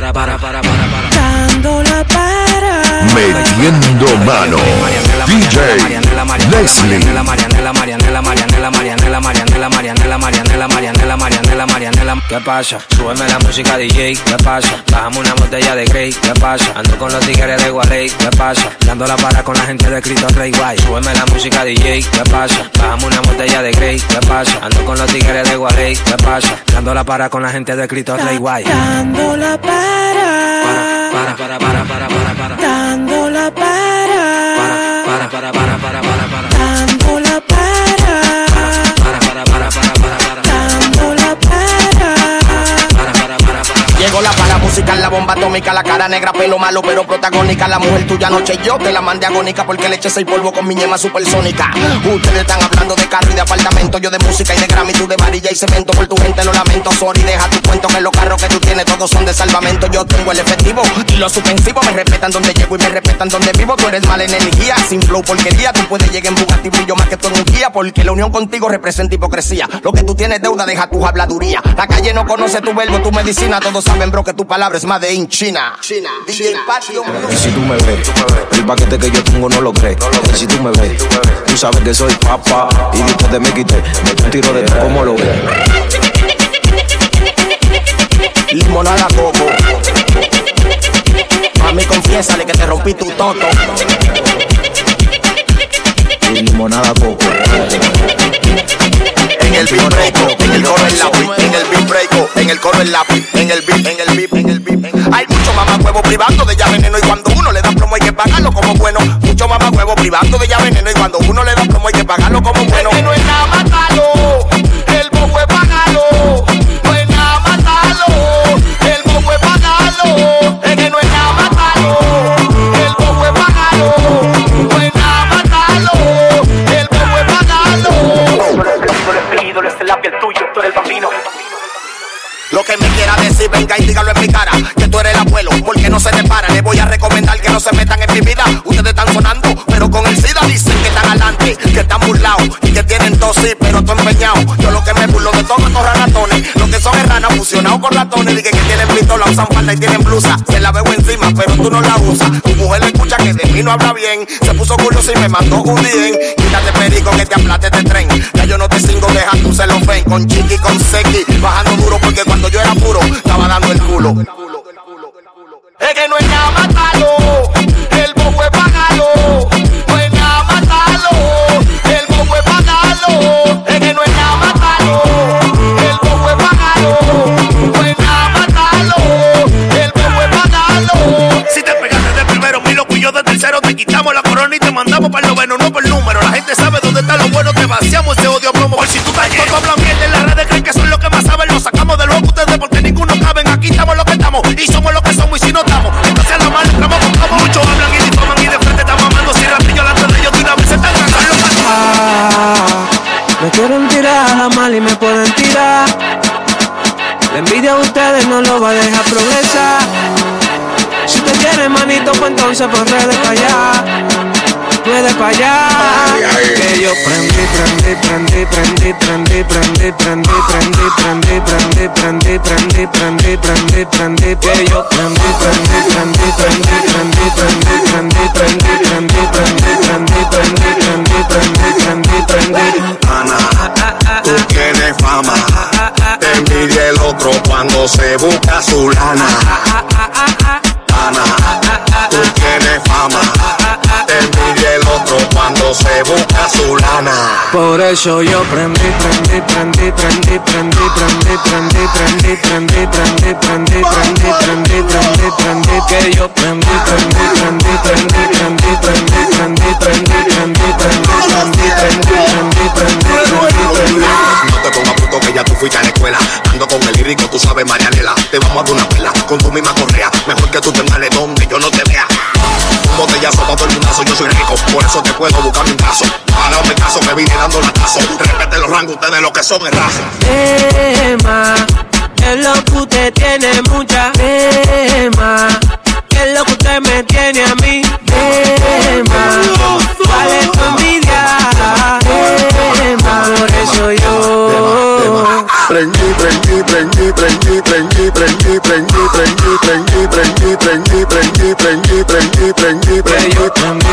para, para, para, para, para. Dando la para. Metiendo mano. DJ Leslie. Marianela, Marianela, Marianela, Marianela, Marianela, ¿Qué pasa? Súbeme la música DJ, ¿qué pasa? Bajamos una botella de Grey, ¿qué pasa? Ando con los tigres de Guarey, ¿qué pasa? Dando la para con la gente de Cristo Rey Guay. Súbeme la música DJ, ¿qué pasa? Bajamos una botella de Grey, ¿qué pasa? Ando con los tigres de Guarey, ¿qué pasa? Dando la para con la gente de Cristo Rey Guay. Dando la. Para, para, para, para, para. para. La para musical, la bomba atómica, la cara negra, pelo malo, pero protagónica. La mujer tuya noche yo te la mandé agónica porque le eché seis polvo con mi ñema supersónica. Ustedes están hablando de carro y de apartamento, yo de música y de Grammy, tú de varilla y cemento. Por tu gente lo lamento, sorry, deja tu cuento que los carros que tú tienes todos son de salvamento. Yo tengo el efectivo y los suspensivos me respetan donde llego y me respetan donde vivo. Tú eres mala energía, sin flow porquería. Tú puedes llegar en Bugatti brillo más que tú en un guía porque la unión contigo representa hipocresía. Lo que tú tienes deuda, deja tu habladuría. La calle no conoce tu verbo, tu medicina. Todos saben, bro, que tu palabra es más de in China. China. DJ Patio. Y si tú me ves, el paquete que yo tengo no lo crees. Y si tú me ves, tú sabes que soy papá. Y después de me quité, me un tiro de todo como lo ves. Limonada coco. Mami, confiésale que te rompí tu toto. Y limonada coco. En el beat breako, en coro el lápiz, en el beat, en el beat, en el beat. Hay mucho mamacuevo privando de ya veneno y cuando uno le da plomo hay que pagarlo como bueno. Mucho mamacuevo privando de ya veneno y cuando uno le da plomo hay que pagarlo como bueno. Lo que me quiera decir, venga y dígalo en mi cara. Que tú eres el abuelo, porque no se te para. Le voy a recomendar que no se metan en mi vida. Ustedes están sonando, pero con el SIDA dicen que están adelante, que están burlados y que tienen dosis, pero tú empeñado. Yo lo que me burlo de todos estos ratones, son es ranas fusionados con ratones. Dije que tienen pistola, usan falda y tienen blusa. Se la veo encima, pero tú no la usas. Tu mujer escucha que de mí no habla bien. Se puso curioso y me mandó un dien. Quítate perico que te aplate este tren. Ya yo no te cingo, deja tu celofén. Con chiqui, con sequi, bajando duro porque cuando yo era puro, estaba dando el culo. Es que no es a mal y me pueden tirar. La envidia de ustedes no lo va a dejar progresar. Si usted quiere manito, pues entonces pues redes para allá. Puede para allá. Que yo prendí, prendí, prendí, prendí, prendí, prendí, prendí, prendí, prendí, prendí, prendí, prendí, prendí, prendí, prendí, que yo prendí, prendí, prendí, prendí, prendí, prendí, prendí, prendí, prendí, prendí, prendí, prendí, prendí, prendí, prendí, prendí. Ana, se busca su lana. Por eso yo prendí, prendí, prendí, prendí, prendí, prendí, prendí, prendí, prendí, prendí, prendí, prendí, prendí, prendí, prendí, que yo prendí, prendí, prendí, prendí, prendí, prendí, prendí, prendí, prendí, prendí, prendí, prendí, prendí, prendí, prendí. No te pongas puto que ya tú fuiste a la escuela. Ando con el lírico, tú sabes, Marianela. Te vamos a dar una pela con tu misma correa. Mejor que tú te males donde yo no te vea. Un botellazo pa' todo el mundazo, yo soy rico, por eso te puedo buscar mi. Para mi caso, me vine dando. Respete los rangos, ustedes lo que son es raza. Tema, es lo que usted tiene mucha tema. Es lo que usted me tiene a mí. Tema, ¿cuál es tu envidia? Tema, por eso yo. Prendí, prendí, prendí, prendí, prendí, prendí, prendí, prendí, prendí, prendí, prendí, prendí, prendí, prendí, prendí, prendí. working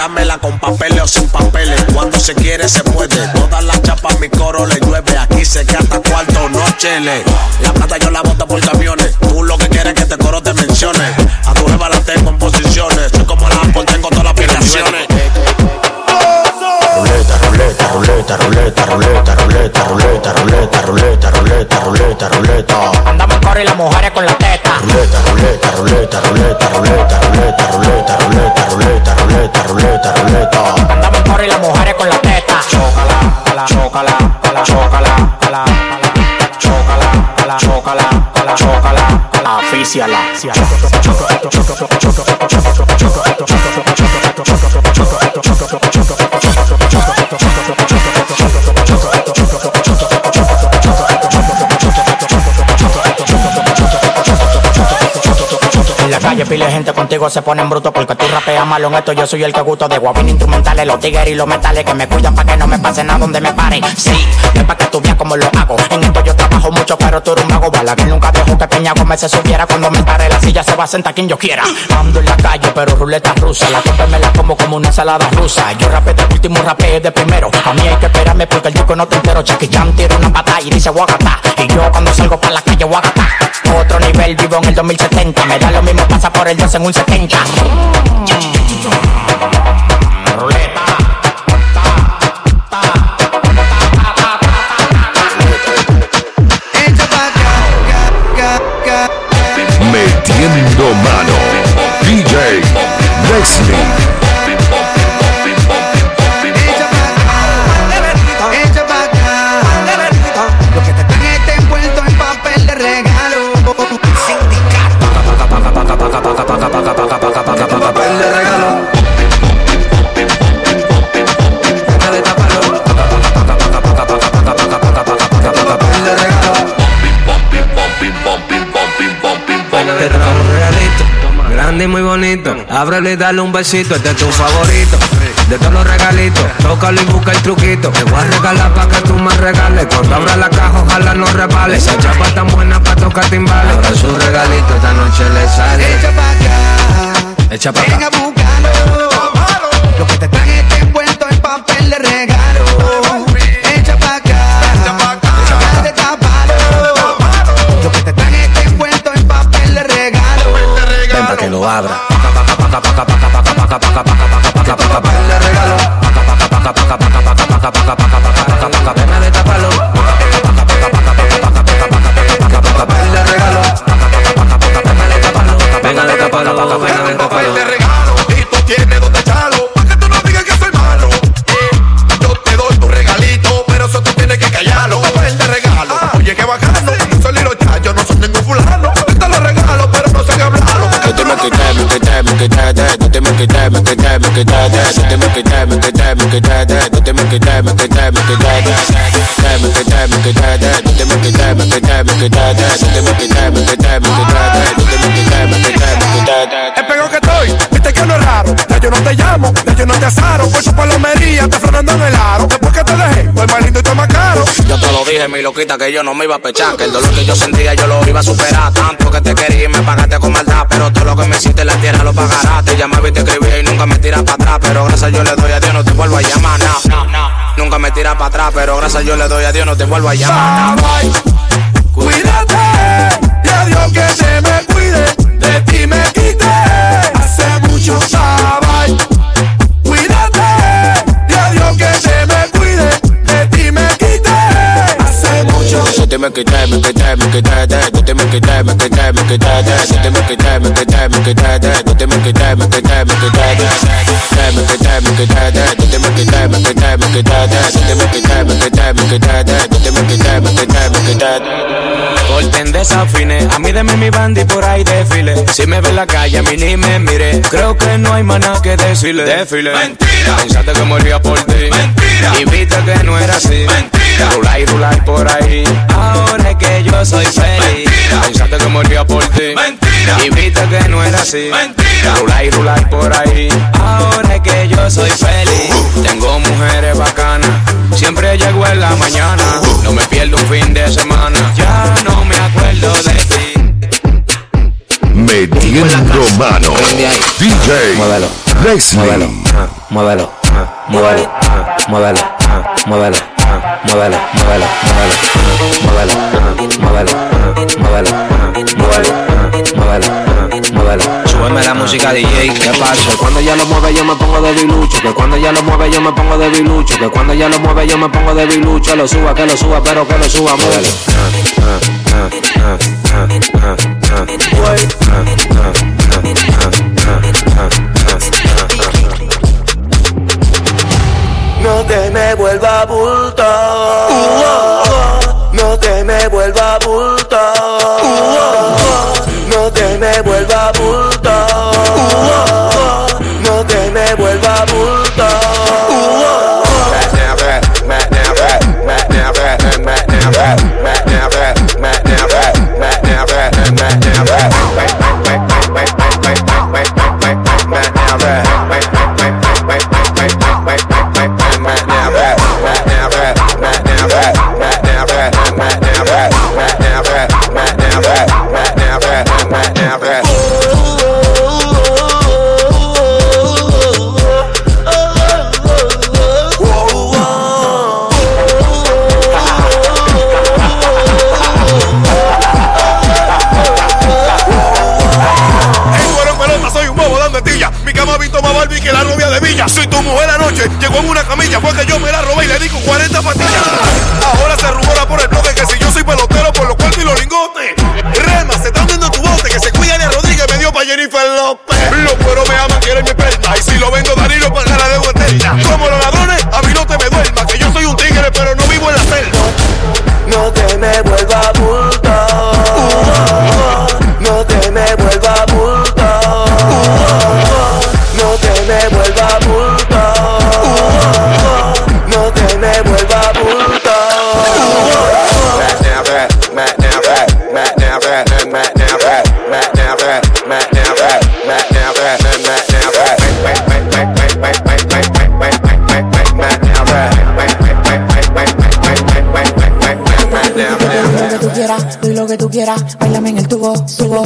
A mí hay que dármela con papeles o sin papeles. Cuando se quiere se puede. Todas las chapas mi coro le llueve. Aquí se canta cuarto, no chele. La plata yo la boto por camiones. Tú lo que quieres es que te coro te mencione. A tu jeva la Ciala, Ciala. Pile gente contigo se ponen bruto porque tú rapeas malo en esto. Yo soy el que gusto de guapín instrumentales, los tigres y los metales que me cuidan para que no me pase nada donde me pare. Sí, es para que tú veas cómo lo hago. En esto yo trabajo mucho, pero tú eres un mago. Bala que nunca dejo que Peña Gómez se subiera. Cuando me pare la silla se va a sentar quien yo quiera. Ando en la calle, pero ruleta rusa. La copa me la como como una ensalada rusa. Yo rapé de último, rapé de primero. A mí hay que esperarme porque el disco no te entero. Chucky Jam tira una pata y dice Wagata. Y yo cuando salgo para la calle Wagata. Nivel vivo en el 2070. Me da lo mismo, pasa por el 2 en un 70. Ruleta. Metiendo mano. DJ Leslie. пока-пока. Ábrelo y dale un besito, este es tu favorito. De todos los regalitos, tócalo y busca el truquito. Te voy a regalar pa' que tú me regales. Cuando abra la caja, ojalá no repale. Esa chapa tan buena pa' tocar timbales. Ahora su regalito esta noche le sale. Echa pa' acá. Echa pa' acá. get diamond dije, mi loquita, que yo no me iba a pechar. Que el dolor que yo sentía yo lo iba a superar. Tanto que te quería y me pagaste con maldad. Pero todo lo que me hiciste en la tierra lo pagarás. Te llamaba y te escribía y nunca me tiras para atrás. Pero gracias yo le doy a Dios, no te vuelvo a llamar. No, no, no. Nunca me tiras para atrás. Pero gracias yo le doy a Dios, no te vuelvo a llamar. Cuídate, y a Dios que te me cuide. De ti me quité, hace mucho bye mucho De ti me quité, me quité, me quité, de de ti me quité, me quité, me quité, de de ti me quité, me quité, me quité, de de ti me quité, me quité, me quité, de me quité, me quité, de de ti me quité, me quité, me quité, de de ti me quité, me quité, me quité, de de ti me quité, quité. Corten desafines, a mí deme mi banda y por ahí desfile. Si me ve en la calle, a mí ni me mire. Creo que no hay más nada que decirle. Desfile. Mentira. Pensaste que moría por ti. Mentira. Y viste que no era así. Mentira. Rular y rular por ahí. Ahora es que yo soy feliz. Mentira. Pensaste que moría por ti. Mentira. Y viste que no era así. Mentira. Rular y rular por ahí. Ahora es que yo soy feliz. Tengo mujeres bacanas. Siempre llego en la mañana. No me pierdo un fin de semana. Ya no me acuerdo de ti. Metiendo mano. DJ Muévelo. Leslie. Muévelo, ah, muévelo, ah, muévelo, ah, muévelo, ah, muévelo, ah, muévelo, muévelo, muévelo, ah, muévelo, ah, muévelo, ah, muévelo, ah, muévelo, ah, muévelo. Súbeme la música DJ, ¿qué pasa? Que cuando ella lo mueve yo me pongo de bilucho, que cuando ella lo mueve yo me pongo de bilucho, que cuando ella lo mueve yo me pongo de bilucho, lo suba, que lo suba, pero que lo suba, muévelo. No te me vuelva bulto. En Visto más Barbie que la novia de Villa. Soy tu mujer anoche, llegó en una camilla. Fue que yo me la robé y le di con 40 patillas. Ahora se rumora por el bloque que si yo soy pelotero, por lo cual y los lingotes. Rema, se están viendo tu bote, que se cuida de Rodríguez, me dio pa' Jennifer López. Los cueros me aman, quieren mi perla. Y si lo vendo Danilo, paga la deuda eterna. Como los ladrones, a mí no te me duerma. Que yo soy un tigre, pero no vivo en la celda. No te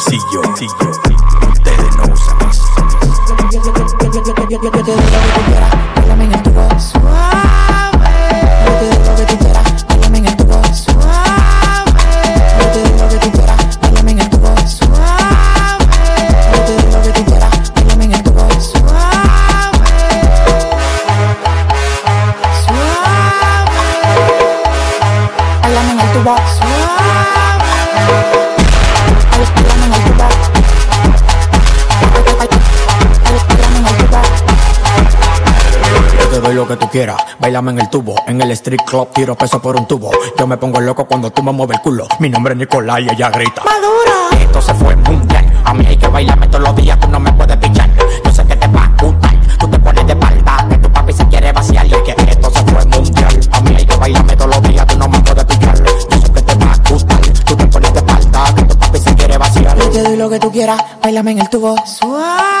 Bolsillo. Ustedes no usan Bailame en el tubo, en el street club tiro peso por un tubo. Yo me pongo loco cuando tú me mueves el culo. Mi nombre es Nicolás y ella grita. Madura. Esto se fue mundial. A mí hay que bailarme todos los días, tú no me puedes pichar. Yo sé que te va a gustar. Tú te pones de espalda, que tu papi se quiere vaciar. Y que esto se fue mundial. A mí hay que bailarme todos los días, tú no me puedes pichar. Yo sé que te va a gustar. Tú te pones de espalda, que tu papi se quiere vaciar. Yo te doy lo que tú quieras, bailame en el tubo. Suave.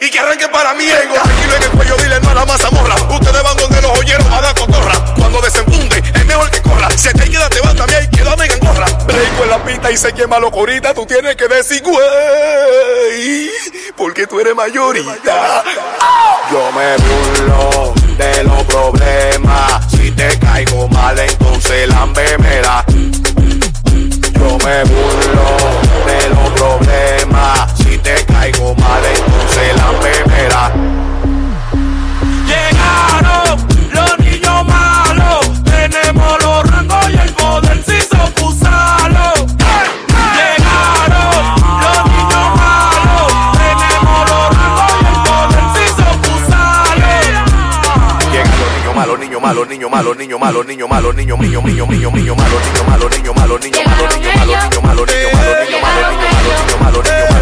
y que arranque para mí. Tengo tranquilo en el cuello, dile no a la mazamorra. Ustedes van donde los oyeron a dar cotorra. Cuando desenfunde, es mejor que corra. Si te queda, te va también y quédame en gorra. Breiko en la pista y se quema lo corita. Tú tienes que decir, güey, porque tú eres mayorita. Yo me burlo de los problemas. Si te caigo mal, entonces lámbeme la. Yo me burlo de los problemas caigo la. Llegaron los niños malos, tenemos los rangos y el poder si son. Llegaron los niños malos, tenemos los rangos y el poder si son. Llegan los niños malos, niños malos, niños malos, niños malos, niños malos, niños, niños, niños, niños, niños malos, niños malos, niños malos, niños malos, niños malos, niños malos, niños malos, niños malos, niños malos, niños malos, niños malos, niños malos.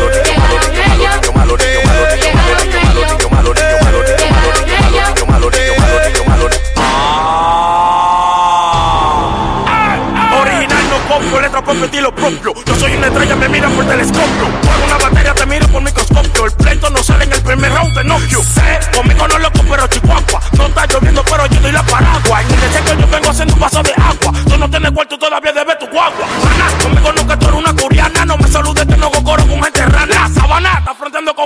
Yo soy una estrella, me miran por telescopio. Por una batería te miro por microscopio. El pleito no sale en el primer round de Nokia. Sé, conmigo no loco, pero chihuahua. No está lloviendo, pero yo doy la paraguas. Y desde que yo vengo haciendo un vaso de agua. Tú no tienes cuarto, todavía debes tu guagua. Maná, conmigo que tú eres una